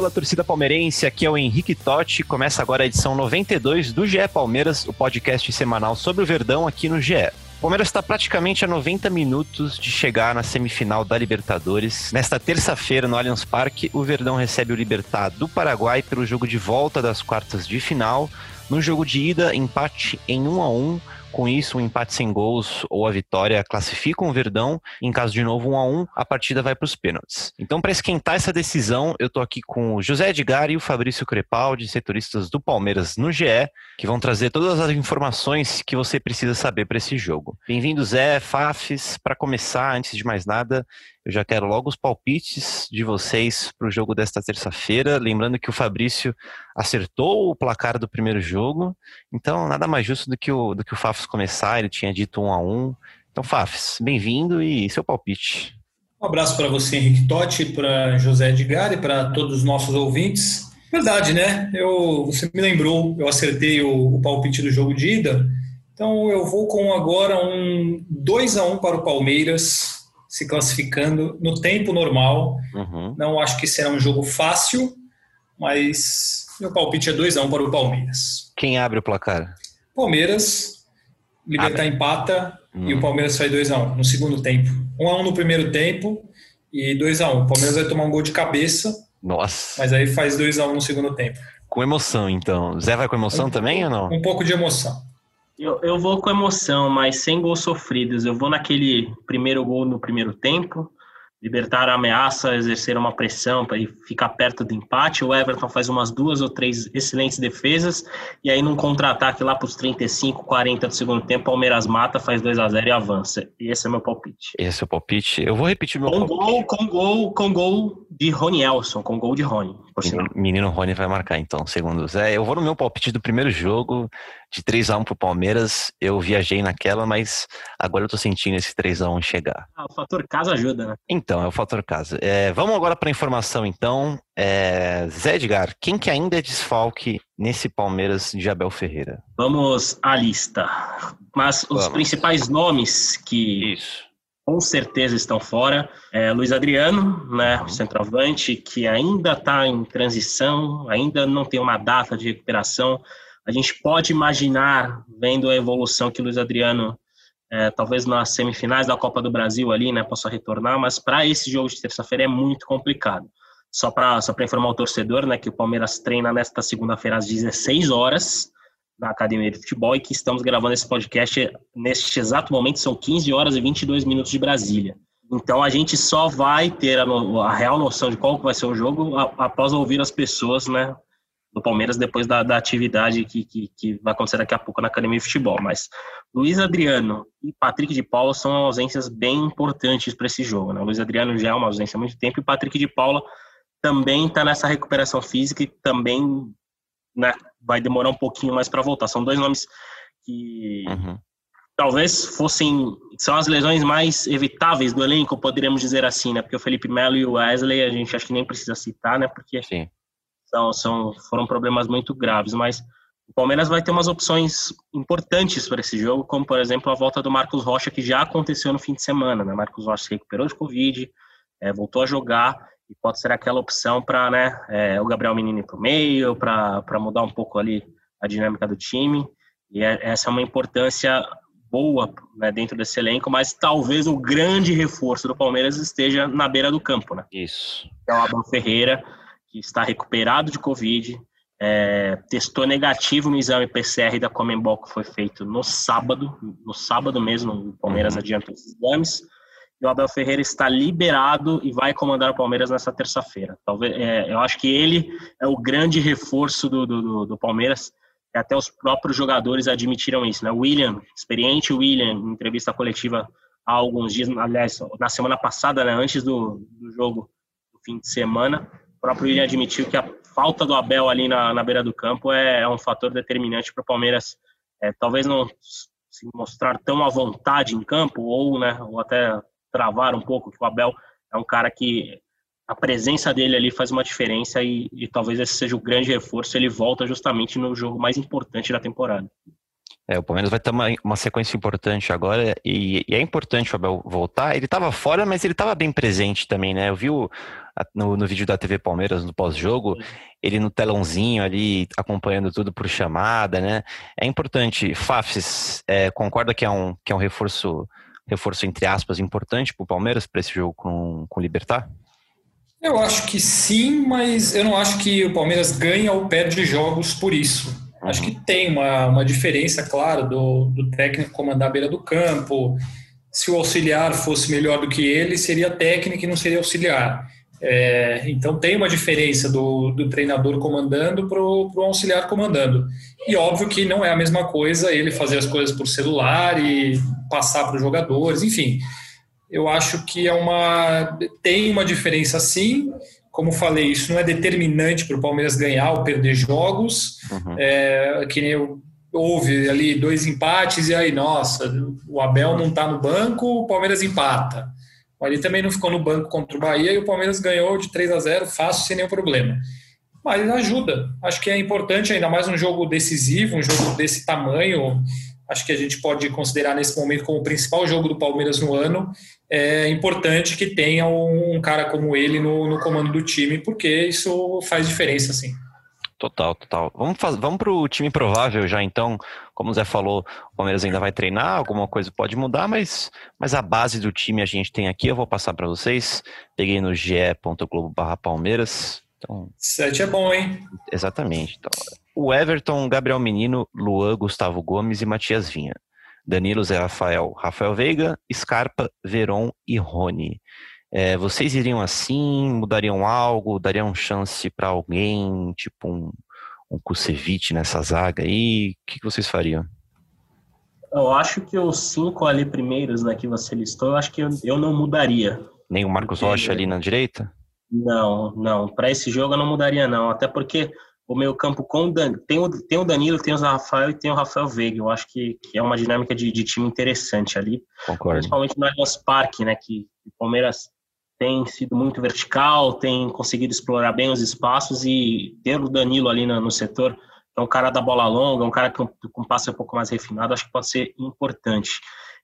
Fala, torcida palmeirense, aqui é o Henrique Totti. Começa agora a edição 92 do GE Palmeiras, o podcast semanal sobre o Verdão aqui no GE. O Palmeiras está praticamente a 90 minutos de chegar na semifinal da Libertadores. Nesta terça-feira, no Allianz Parque, o Verdão recebe o Libertad do Paraguai pelo jogo de volta das quartas de final. No jogo de ida, empate em 1 a 1 com isso, um empate sem gols ou a vitória classificam o Verdão. Em caso de novo, um a um, a partida vai para os pênaltis. Então, para esquentar essa decisão, eu estou aqui com o José Edgar e o Fabrício Crepaldi, setoristas do Palmeiras no GE, que vão trazer todas as informações que você precisa saber para esse jogo. Bem-vindo, Zé, Fafis. Para começar, antes de mais nada, eu já quero logo os palpites de vocês para o jogo desta terça-feira. Lembrando que o Fabrício acertou o placar do primeiro jogo, então nada mais justo do que o, do que o Fafs começar. Ele tinha dito um a um. Então, Fafs, bem-vindo e seu palpite. Um abraço para você, Henrique Totti, para José Edgar e para todos os nossos ouvintes. Verdade, né? Eu, você me lembrou, eu acertei o, o palpite do jogo de ida. Então eu vou com agora um 2 a 1 para o Palmeiras se classificando no tempo normal. Uhum. Não acho que será um jogo fácil, mas meu palpite é 2x1 um para o Palmeiras. Quem abre o placar? Palmeiras, Libertar empata uhum. e o hum. Palmeiras sai 2x1 um, no segundo tempo. 1x1 um no primeiro tempo e 2x1. Um. O Palmeiras vai tomar um gol de cabeça. Nossa. Mas aí faz 2x1 no segundo tempo. Com emoção, então. Zé vai com emoção também ou não? Um pouco de emoção. Eu, eu vou com emoção, mas sem gols sofridos. Eu vou naquele primeiro gol no primeiro tempo, Libertar a ameaça, exercer uma pressão para ficar perto do empate. O Everton faz umas duas ou três excelentes defesas. E aí, num contra-ataque lá para os 35, 40 do segundo tempo, Palmeiras mata, faz 2 a 0 e avança. E esse é meu palpite. Esse é o palpite. Eu vou repetir meu com palpite. Gol, com gol, com gol de Rony Elson, com gol de Rony. Menino, menino Rony vai marcar, então, segundo o Zé. Eu vou no meu palpite do primeiro jogo, de 3 a 1 pro Palmeiras. Eu viajei naquela, mas agora eu tô sentindo esse 3 a 1 chegar. Ah, o fator casa ajuda, né? Então, é o fator casa. É, vamos agora para a informação, então. É, Zé Edgar, quem que ainda é desfalque nesse Palmeiras de Abel Ferreira? Vamos à lista. Mas os vamos. principais nomes que Isso. Com certeza estão fora é Luiz Adriano, né, uhum. centroavante, que ainda está em transição, ainda não tem uma data de recuperação. A gente pode imaginar, vendo a evolução que o Luiz Adriano é, talvez nas semifinais da Copa do Brasil ali, né, possa retornar, mas para esse jogo de terça-feira é muito complicado. Só para só informar o torcedor, né, que o Palmeiras treina nesta segunda-feira às 16 horas na Academia de Futebol e que estamos gravando esse podcast neste exato momento, são 15 horas e 22 minutos de Brasília. Então a gente só vai ter a, a real noção de qual vai ser o jogo após ouvir as pessoas, né, do Palmeiras depois da, da atividade que, que, que, vai acontecer daqui a pouco na Academia de Futebol. Mas Luiz Adriano e Patrick de Paula são ausências bem importantes para esse jogo. Né? Luiz Adriano já é uma ausência há muito tempo e o Patrick de Paula também está nessa recuperação física e também né, vai demorar um pouquinho mais para voltar. São dois nomes que uhum. talvez fossem são as lesões mais evitáveis do elenco, poderíamos dizer assim, né? Porque o Felipe Melo e o Wesley a gente acho que nem precisa citar, né? Porque Sim são, são, foram problemas muito graves, mas o Palmeiras vai ter umas opções importantes para esse jogo, como por exemplo a volta do Marcos Rocha, que já aconteceu no fim de semana. Né? Marcos Rocha se recuperou de Covid, é, voltou a jogar e pode ser aquela opção para né, é, o Gabriel Menino para o meio, para mudar um pouco ali a dinâmica do time. E é, essa é uma importância boa né, dentro desse elenco, mas talvez o grande reforço do Palmeiras esteja na beira do campo. Né? Isso. É o Abel Ferreira que está recuperado de Covid, é, testou negativo no exame PCR da Comembol que foi feito no sábado, no sábado mesmo, o Palmeiras uhum. adianta esses exames, e o Abel Ferreira está liberado e vai comandar o Palmeiras nessa terça-feira. Talvez, é, eu acho que ele é o grande reforço do, do, do Palmeiras, até os próprios jogadores admitiram isso, né? William, experiente William, em entrevista coletiva há alguns dias, aliás, na semana passada, né, antes do, do jogo do fim de semana, o próprio William admitiu que a falta do Abel ali na, na beira do campo é, é um fator determinante para o Palmeiras, é, talvez não se mostrar tão à vontade em campo, ou, né, ou até travar um pouco, que o Abel é um cara que a presença dele ali faz uma diferença e, e, talvez esse seja o grande reforço. Ele volta justamente no jogo mais importante da temporada. É, o Palmeiras vai ter uma, uma sequência importante agora e, e, é importante o Abel voltar. Ele estava fora, mas ele estava bem presente também, né? Eu vi o, no, no, vídeo da TV Palmeiras, no pós-jogo, ele no telãozinho ali, acompanhando tudo por chamada, né? É importante. Fafs, é, concorda que é um, que é um reforço, reforço entre aspas, importante para o Palmeiras para esse jogo com, com o Libertar? Eu acho que sim, mas eu não acho que o Palmeiras ganha ou perde jogos por isso. Acho que tem uma, uma diferença, claro, do, do técnico comandar a beira do campo. Se o auxiliar fosse melhor do que ele, seria técnico e não seria auxiliar. É, então tem uma diferença do, do treinador comandando para o auxiliar comandando. E óbvio que não é a mesma coisa ele fazer as coisas por celular e passar para os jogadores, enfim eu acho que é uma tem uma diferença sim. Como falei, isso não é determinante para o Palmeiras ganhar ou perder jogos. Uhum. É, que nem eu, houve ali dois empates e aí, nossa, o Abel não está no banco, o Palmeiras empata. Ele também não ficou no banco contra o Bahia e o Palmeiras ganhou de 3 a 0 fácil, sem nenhum problema. Mas ajuda. Acho que é importante, ainda mais um jogo decisivo, um jogo desse tamanho acho que a gente pode considerar nesse momento como o principal jogo do Palmeiras no ano. É importante que tenha um cara como ele no, no comando do time, porque isso faz diferença, sim. Total, total. Vamos, vamos para o time provável já, então. Como o Zé falou, o Palmeiras ainda vai treinar, alguma coisa pode mudar, mas, mas a base do time a gente tem aqui, eu vou passar para vocês. Peguei no ge.globo Palmeiras. Então, Sete é bom, hein? Exatamente. Então, o Everton, Gabriel Menino, Luan, Gustavo Gomes e Matias Vinha. Danilo, Zé Rafael, Rafael Veiga, Scarpa, Veron e Rony. É, vocês iriam assim? Mudariam algo? Dariam chance para alguém, tipo um, um Kusevich nessa zaga aí? O que, que vocês fariam? Eu acho que os cinco ali primeiros né, que você listou, eu acho que eu, eu não mudaria. Nem o Marcos porque... Rocha ali na direita? Não, não. Para esse jogo eu não mudaria, não. Até porque o meio campo com o Dan... tem, o, tem o Danilo, tem o Rafael e tem o Rafael Veiga. Eu acho que, que é uma dinâmica de, de time interessante ali. Concordo. Principalmente no Allianz Parque, né? Que o Palmeiras tem sido muito vertical, tem conseguido explorar bem os espaços e ter o Danilo ali no, no setor, é um cara da bola longa, um cara com, com passe um pouco mais refinado, acho que pode ser importante.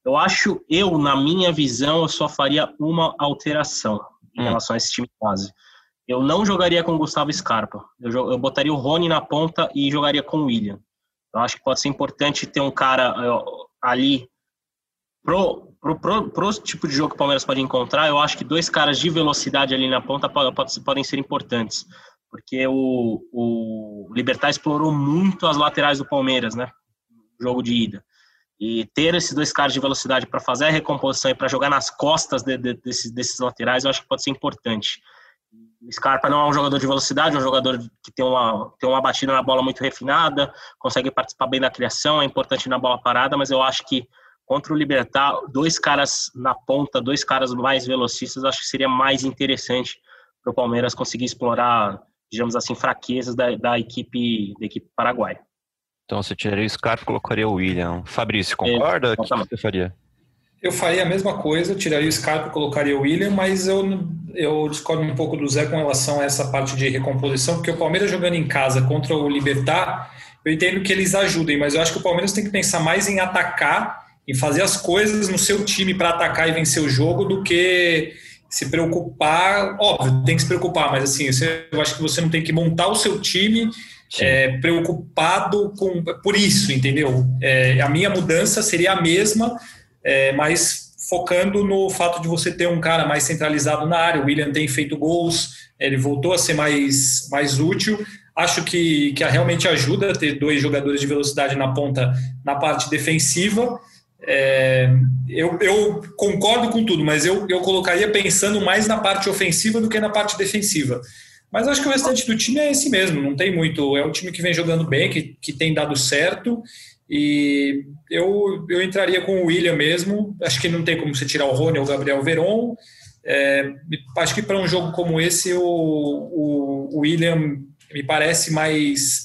Eu acho, eu, na minha visão, eu só faria uma alteração em hum. relação a esse time quase. Eu não jogaria com o Gustavo Scarpa. Eu, eu botaria o Rony na ponta e jogaria com o William. Eu acho que pode ser importante ter um cara eu, ali pro, pro, pro, tipo de jogo que o Palmeiras pode encontrar. Eu acho que dois caras de velocidade ali na ponta pode, pode, podem ser importantes. Porque o, o Libertar explorou muito as laterais do Palmeiras, né? Jogo de ida. E ter esses dois caras de velocidade para fazer a recomposição e para jogar nas costas de, de, desses, desses laterais, eu acho que pode ser importante. O Scarpa não é um jogador de velocidade, é um jogador que tem uma, tem uma batida na bola muito refinada, consegue participar bem da criação, é importante na bola parada, mas eu acho que contra o Libertar, dois caras na ponta, dois caras mais velocistas, acho que seria mais interessante para o Palmeiras conseguir explorar, digamos assim, fraquezas da, da equipe da equipe paraguaia. Então você tiraria o Scarpa e colocaria o William. Fabrício, concorda? É, o que você faria? Eu faria a mesma coisa, tiraria o Scarpa e colocaria o William, mas eu, eu discordo um pouco do Zé com relação a essa parte de recomposição, porque o Palmeiras jogando em casa contra o Libertar, eu entendo que eles ajudem, mas eu acho que o Palmeiras tem que pensar mais em atacar, em fazer as coisas no seu time para atacar e vencer o jogo, do que se preocupar. Óbvio, tem que se preocupar, mas assim, eu acho que você não tem que montar o seu time é, preocupado com por isso, entendeu? É, a minha mudança seria a mesma é, mas focando no fato de você ter um cara mais centralizado na área. O William tem feito gols, ele voltou a ser mais, mais útil. Acho que, que realmente ajuda ter dois jogadores de velocidade na ponta na parte defensiva. É, eu, eu, concordo com tudo, mas eu, eu colocaria pensando mais na parte ofensiva do que na parte defensiva. Mas acho que o restante do time é esse mesmo, não tem muito. É um time que vem jogando bem, que, que tem dado certo. E eu, eu entraria com o William mesmo. Acho que não tem como você tirar o Rony ou o Gabriel Veron. É, acho que para um jogo como esse, o, o, o, William me parece mais,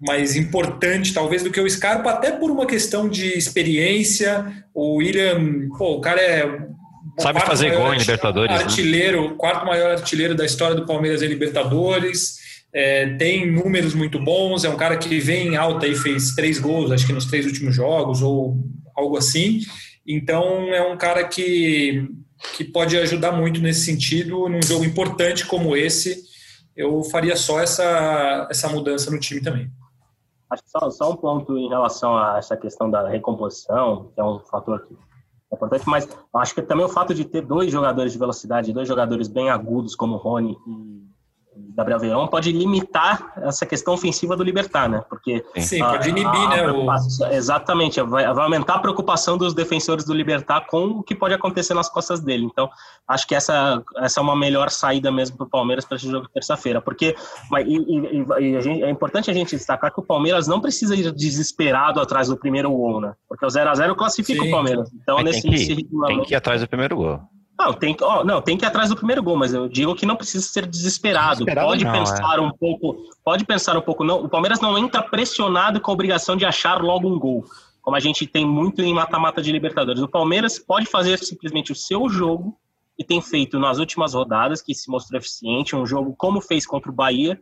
mais importante, talvez, do que o Scarpa, até por uma questão de experiência. O William, pô, o cara é Sabe fazer gol em Libertadores. Né? Artilheiro, né? quarto maior artilheiro da história do Palmeiras em Libertadores. É, tem números muito bons. É um cara que vem em alta e fez três gols, acho que nos três últimos jogos ou algo assim. Então é um cara que, que pode ajudar muito nesse sentido. Num jogo importante como esse, eu faria só essa, essa mudança no time também. Acho que só, só um ponto em relação a essa questão da recomposição, que é um fator que é importante, mas acho que também o fato de ter dois jogadores de velocidade, dois jogadores bem agudos como Rony e Gabriel Verão pode limitar essa questão ofensiva do Libertar, né? Porque sim, a, pode inibir, a, a, né? O... Exatamente, vai, vai, aumentar a preocupação dos defensores do Libertar com o que pode acontecer nas costas dele. Então, acho que essa, essa é uma melhor saída mesmo para o Palmeiras para esse jogo de terça-feira. Porque mas, e, e, e gente, é importante a gente destacar que o Palmeiras não precisa ir desesperado atrás do primeiro gol, né? Porque o 0x0 classifica sim. o Palmeiras. Então, mas nesse, tem que, ir, tem que ir atrás do primeiro gol. Não, tem que, ó, não, tem que ir atrás do primeiro gol, mas eu digo que não precisa ser desesperado. desesperado pode não, pensar é. um pouco, pode pensar um pouco. Não, o Palmeiras não entra pressionado com a obrigação de achar logo um gol, como a gente tem muito em mata-mata de Libertadores. O Palmeiras pode fazer simplesmente o seu jogo e tem feito nas últimas rodadas, que se mostrou eficiente, um jogo como fez contra o Bahia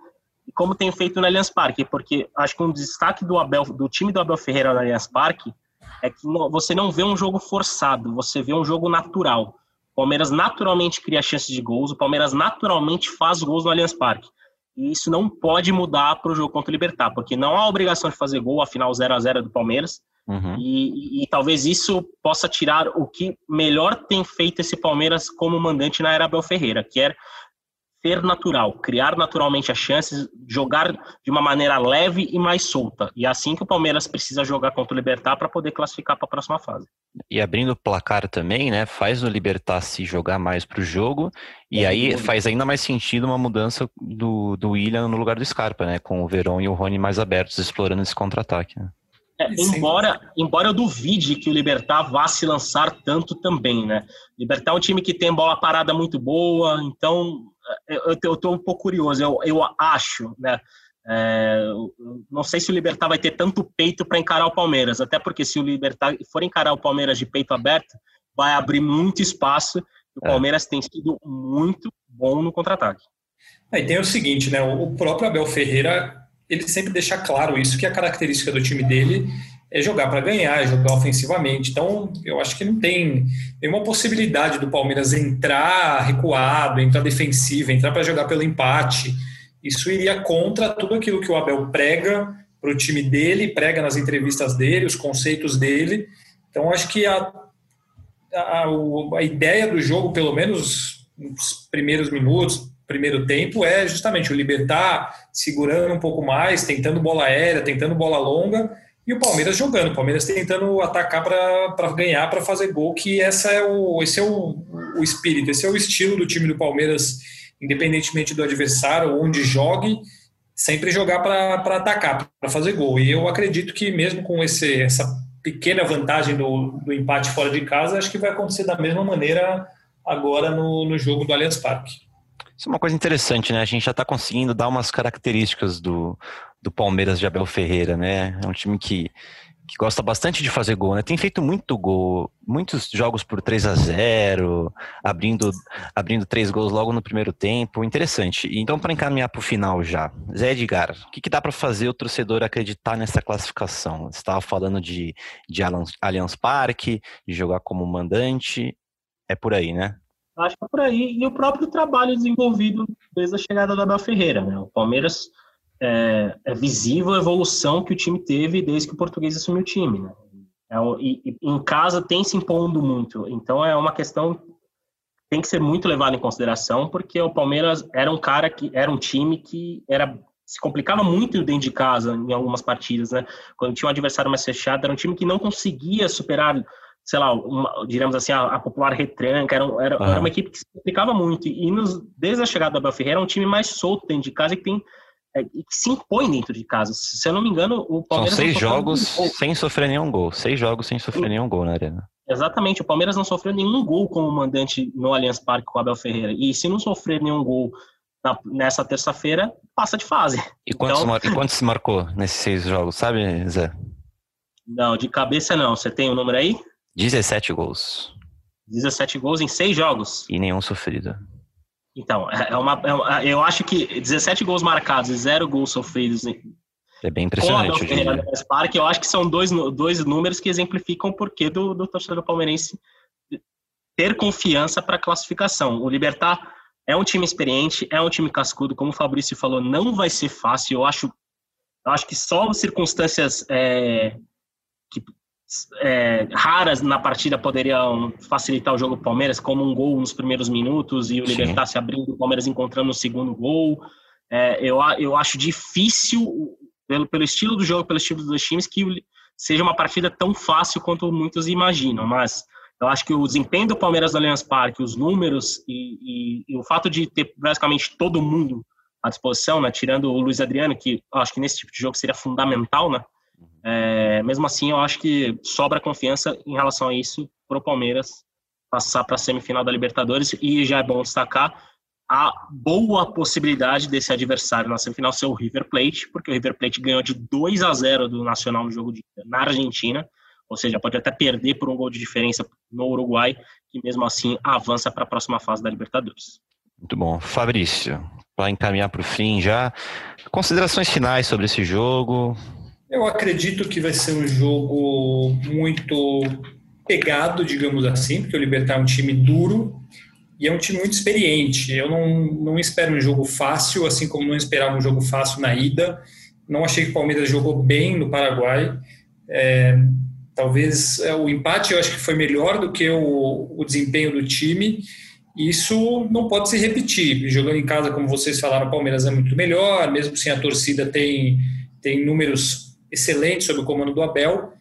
e como tem feito no Allianz Parque, porque acho que um destaque do Abel, do time do Abel Ferreira no Allianz Parque é que você não vê um jogo forçado, você vê um jogo natural. Palmeiras naturalmente cria chances de gols, o Palmeiras naturalmente faz gols no Allianz Parque. E isso não pode mudar para o jogo contra o Libertar, porque não há obrigação de fazer gol, afinal 0 a 0 é do Palmeiras. Uhum. E, e, e, talvez isso possa tirar o que melhor tem feito esse Palmeiras como mandante na era Abel Ferreira, que é ser natural, criar naturalmente as chances, jogar de uma maneira leve e mais solta. E é assim que o Palmeiras precisa jogar contra o Libertar para poder classificar para a próxima fase. E abrindo o placar também, né, faz o Libertar se jogar mais para o jogo, e é, aí faz ainda mais sentido uma mudança do, do William no lugar do Scarpa, né, com o Verón e o Rony mais abertos explorando esse contra-ataque. Né? É, embora, embora eu duvide que o Libertar vá se lançar tanto também, né? Libertar é um time que tem bola parada muito boa, então eu, eu tô um pouco curioso. Eu, eu acho, né? É, não sei se o Libertar vai ter tanto peito para encarar o Palmeiras, até porque se o Libertar for encarar o Palmeiras de peito aberto, vai abrir muito espaço. O é. Palmeiras tem sido muito bom no contra-ataque. Aí tem o seguinte, né? O próprio Abel Ferreira ele sempre deixa claro isso que a característica do time dele é jogar para ganhar, é jogar ofensivamente. Então, eu acho que não tem nenhuma possibilidade do Palmeiras entrar recuado, entrar defensivo, entrar para jogar pelo empate. Isso iria contra tudo aquilo que o Abel prega para o time dele, prega nas entrevistas dele, os conceitos dele. Então, acho que a, a, a ideia do jogo, pelo menos nos primeiros minutos, primeiro tempo, é justamente o Libertar segurando um pouco mais, tentando bola aérea, tentando bola longa e o Palmeiras jogando, o Palmeiras tentando atacar para ganhar, para fazer gol, que essa é o, esse é o, o espírito, esse é o estilo do time do Palmeiras, independentemente do adversário, onde jogue, sempre jogar para atacar, para fazer gol. E eu acredito que mesmo com esse, essa pequena vantagem do, do empate fora de casa, acho que vai acontecer da mesma maneira agora no, no jogo do Allianz Parque. Isso é uma coisa interessante, né? A gente já está conseguindo dar umas características do, do Palmeiras de Abel Ferreira, né? É um time que, que gosta bastante de fazer gol, né? Tem feito muito gol, muitos jogos por 3 a 0 abrindo, abrindo três gols logo no primeiro tempo. Interessante. Então, para encaminhar para o final já, Zé Edgar, o que, que dá para fazer o torcedor acreditar nessa classificação? Você estava falando de, de Allianz Parque, de jogar como mandante. É por aí, né? Acho que é por aí. E o próprio trabalho desenvolvido desde a chegada do Abel Ferreira, né? O Palmeiras é, é, visível a evolução que o time teve desde que o português assumiu o time. Né? É, e, e, em casa tem se impondo muito, então é uma questão tem que ser muito levada em consideração, porque o Palmeiras era um cara que era um time que era se complicava muito dentro de casa em algumas partidas, né? Quando tinha um adversário mais fechado, era um time que não conseguia superar sei lá, uma, diremos assim, a, a popular retranca, era, era, era, uma equipe que se complicava muito. E nos, desde a chegada do Abel Ferreira, é um time mais solto dentro de casa e que tem é, que se impõe dentro de casa. Se eu não me engano, o Palmeiras. São seis jogos sem sofrer nenhum gol. Seis jogos sem sofrer nenhum gol na arena. Exatamente, o Palmeiras não sofreu nenhum gol como mandante no Allianz Parque com o Abel Ferreira. E se não sofrer nenhum gol na, nessa terça-feira, passa de fase. E quantos, então... e quantos se marcou nesses seis jogos, sabe, Zé? Não, de cabeça não. Você tem o um número aí? 17 gols. 17 gols em seis jogos. E nenhum sofrido. Então, é, é uma, é uma, eu acho que 17 gols marcados e zero gols sofridos é bem impressionante. Com a eu acho que são dois, dois números que exemplificam o porquê do, do torcedor palmeirense ter confiança para a classificação. O Libertar é um time experiente, é um time cascudo, como o Fabrício falou, não vai ser fácil. Eu acho, eu acho que só circunstâncias é, que, é, raras na partida poderiam facilitar o jogo do Palmeiras, como um gol nos primeiros minutos e o Libertar se abrindo, o Palmeiras encontrando o segundo gol. É, eu, eu acho difícil pelo, pelo estilo do jogo, pelo estilo dos dois times, que seja uma partida tão fácil quanto muitos imaginam. Mas eu acho que o desempenho do Palmeiras no Allianz Parque, os números e, e, e, o fato de ter basicamente todo mundo à disposição, né, tirando o Luiz Adriano, que eu acho que nesse tipo de jogo seria fundamental, né? É, mesmo assim, eu acho que sobra confiança em relação a isso para o Palmeiras passar para a semifinal da Libertadores e já é bom destacar a boa possibilidade desse adversário na semifinal ser o River Plate, porque o River Plate ganhou de 2 a 0 do Nacional no jogo de, na Argentina, ou seja, pode até perder por um gol de diferença no Uruguai, que mesmo assim avança para a próxima fase da Libertadores. Muito bom. Fabrício, para encaminhar para o fim já, considerações finais sobre esse jogo? Eu acredito que vai ser um jogo muito pegado, digamos assim, porque o Libertar é um time duro, e é um time muito experiente. Eu não, não espero um jogo fácil, assim como não esperava um jogo fácil na ida. Não achei que o Palmeiras jogou bem no Paraguai. É, talvez é, o empate eu acho que foi melhor do que o, o desempenho do time. Isso não pode se repetir. Jogando em casa, como vocês falaram, o Palmeiras é muito melhor, mesmo sem a torcida, tem, tem números excelentes sob o comando do Abel.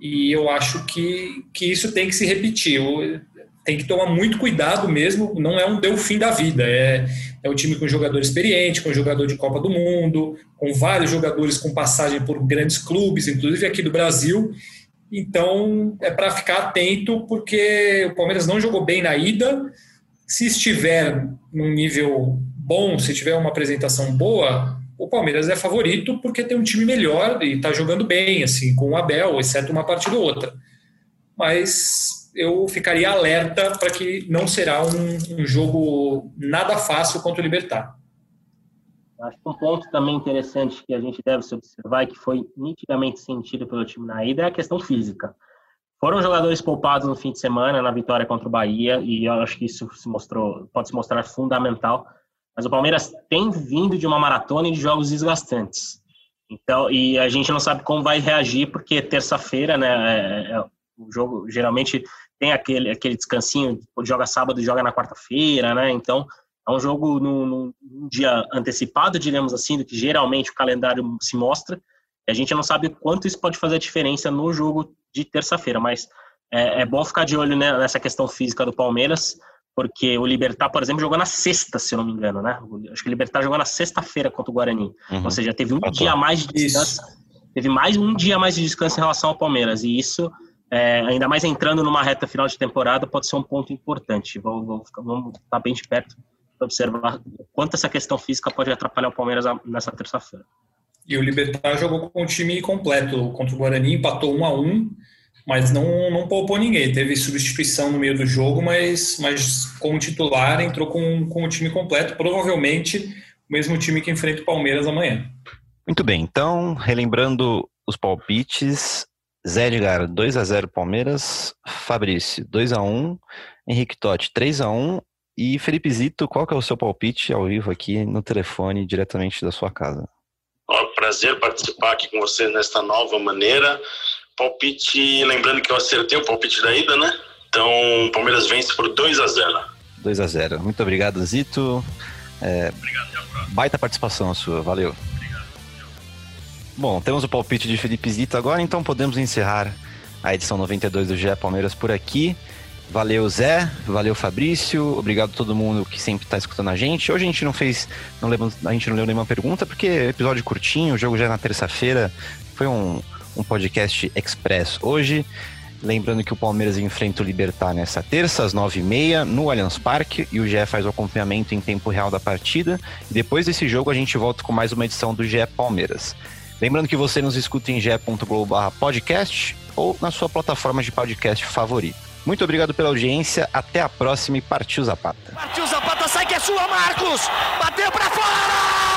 E eu acho que, que isso tem que se repetir. Tem que tomar muito cuidado mesmo, não é um deu fim da vida, é, é um time com jogador experiente, com jogador de Copa do Mundo, com vários jogadores com passagem por grandes clubes, inclusive aqui do Brasil, então é para ficar atento, porque o Palmeiras não jogou bem na ida, se estiver num nível bom, se tiver uma apresentação boa, o Palmeiras é favorito porque tem um time melhor e está jogando bem, assim, com o Abel, exceto uma partida ou outra. Mas eu ficaria alerta para que não será um, um, jogo nada fácil contra o Libertar. Acho que um ponto também interessante que a gente deve se observar e que foi nitidamente sentido pelo time na ida é a questão física. Foram jogadores poupados no fim de semana na vitória contra o Bahia e eu acho que isso se mostrou, pode se mostrar fundamental. Mas o Palmeiras tem vindo de uma maratona e de jogos desgastantes. Então, e a gente não sabe como vai reagir porque terça-feira, né, é, é, o jogo geralmente tem aquele, aquele descansinho, joga sábado e joga na quarta-feira, né? Então, é um jogo num, num, dia antecipado, diremos assim, do que geralmente o calendário se mostra. E a gente não sabe quanto isso pode fazer a diferença no jogo de terça-feira, mas é, é, bom ficar de olho né, nessa questão física do Palmeiras, porque o Libertar, por exemplo, jogou na sexta, se eu não me engano, né? Acho que o Libertar jogou na sexta-feira contra o Guarani. Uhum. Ou seja, teve um dia a mais de descanso. Isso. Teve mais um dia a mais de descanso em relação ao Palmeiras. E isso é, ainda mais entrando numa reta final de temporada, pode ser um ponto importante. Vamos, vamos, vamos estar bem de perto para observar quanto essa questão física pode atrapalhar o Palmeiras nessa terça-feira. E o Libertar jogou com o time completo contra o Guarani, empatou um a um, mas não, não poupou ninguém. Teve substituição no meio do jogo, mas, mas como titular entrou com, com o time completo, provavelmente o mesmo time que enfrenta o Palmeiras amanhã. Muito bem, então, relembrando os palpites, Zé Edgar, 2 a 0 Palmeiras. Fabrício, 2 a 1 Henrique Totti, 3 a 1 E Felipe Zito, qual que é o seu palpite ao vivo aqui no telefone, diretamente da sua casa? Ó, prazer participar aqui com você nesta nova maneira. Palpite, lembrando que eu acertei o palpite da ida, né? Então, Palmeiras vence por 2 a 0 2 a 0 Muito obrigado, Zito. É, obrigado, baita participação sua, valeu. Bom, temos o palpite de Felipe Zito agora, então podemos encerrar a edição 92 do GE Palmeiras por aqui. Valeu, Zé. Valeu, Fabrício. Obrigado a todo mundo que sempre está escutando a gente. Hoje a gente não fez, não levou, a gente não leu nenhuma pergunta, porque episódio curtinho, o jogo já é na terça-feira. Foi um, um podcast express hoje. Lembrando que o Palmeiras enfrenta o Libertar nessa terça, às nove e meia, no Allianz Parque, e o GE faz o acompanhamento em tempo real da partida. E depois desse jogo a gente volta com mais uma edição do GE Palmeiras. Lembrando que você nos escuta em ge.globo podcast ou na sua plataforma de podcast favorita. Muito obrigado pela audiência, até a próxima e partiu Zapata. Partiu Zapata, sai que é sua, Marcos! Bateu pra fora!